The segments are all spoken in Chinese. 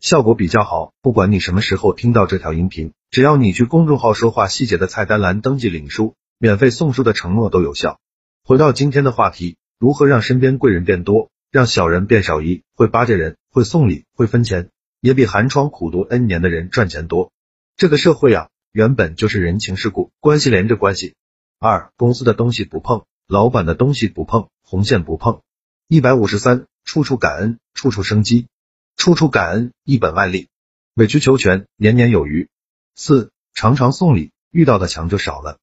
效果比较好，不管你什么时候听到这条音频，只要你去公众号说话细节的菜单栏登记领书，免费送书的承诺都有效。回到今天的话题，如何让身边贵人变多，让小人变少？一会巴结人，会送礼，会分钱，也比寒窗苦读 N 年的人赚钱多。这个社会啊，原本就是人情世故，关系连着关系。二公司的东西不碰，老板的东西不碰，红线不碰。一百五十三，处处感恩，处处生机。处处感恩，一本万利；委曲求全，年年有余。四常常送礼，遇到的强就少了；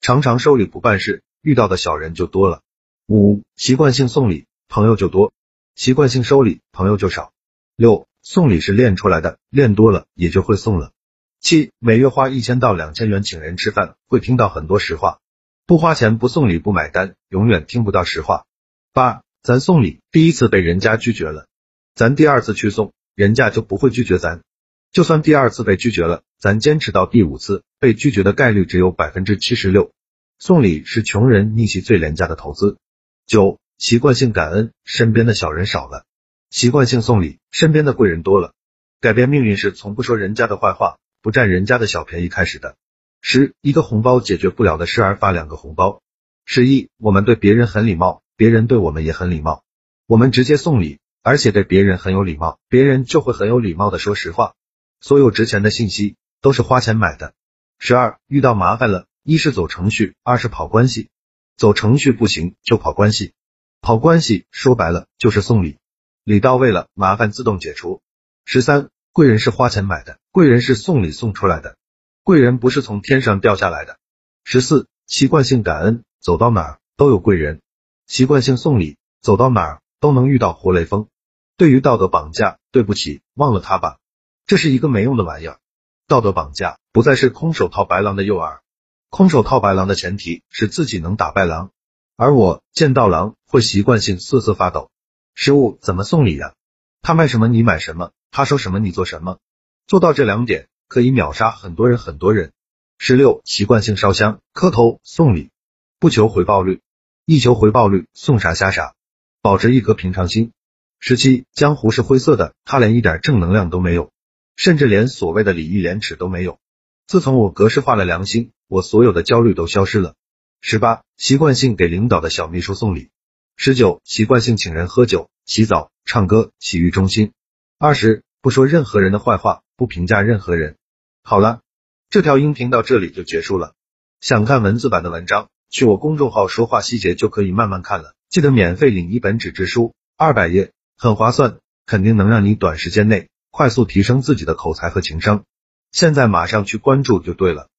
常常收礼不办事，遇到的小人就多了。五习惯性送礼，朋友就多；习惯性收礼，朋友就少。六送礼是练出来的，练多了也就会送了。七每月花一千到两千元请人吃饭，会听到很多实话；不花钱不送礼不买单，永远听不到实话。八咱送礼第一次被人家拒绝了。咱第二次去送，人家就不会拒绝咱。就算第二次被拒绝了，咱坚持到第五次，被拒绝的概率只有百分之七十六。送礼是穷人逆袭最廉价的投资。九，习惯性感恩，身边的小人少了；习惯性送礼，身边的贵人多了。改变命运是从不说人家的坏话，不占人家的小便宜开始的。十，一个红包解决不了的事儿，发两个红包。十一，我们对别人很礼貌，别人对我们也很礼貌。我们直接送礼。而且对别人很有礼貌，别人就会很有礼貌的说实话。所有值钱的信息都是花钱买的。十二，遇到麻烦了，一是走程序，二是跑关系。走程序不行就跑关系，跑关系说白了就是送礼，礼到位了，麻烦自动解除。十三，贵人是花钱买的，贵人是送礼送出来的，贵人不是从天上掉下来的。十四，习惯性感恩，走到哪儿都有贵人；习惯性送礼，走到哪儿都能遇到活雷锋。对于道德绑架，对不起，忘了他吧，这是一个没用的玩意儿。道德绑架不再是空手套白狼的诱饵，空手套白狼的前提是自己能打败狼。而我见到狼会习惯性瑟瑟发抖。十五，怎么送礼呀？他卖什么你买什么，他说什么你做什么，做到这两点可以秒杀很多人很多人。十六，习惯性烧香磕头送礼，不求回报率，一求回报率送啥瞎啥，保持一颗平常心。十七，江湖是灰色的，他连一点正能量都没有，甚至连所谓的礼义廉耻都没有。自从我格式化了良心，我所有的焦虑都消失了。十八，习惯性给领导的小秘书送礼。十九，习惯性请人喝酒、洗澡、唱歌，洗浴中心。二十，不说任何人的坏话，不评价任何人。好了，这条音频到这里就结束了。想看文字版的文章，去我公众号说话细节就可以慢慢看了。记得免费领一本纸质书，二百页。很划算，肯定能让你短时间内快速提升自己的口才和情商。现在马上去关注就对了。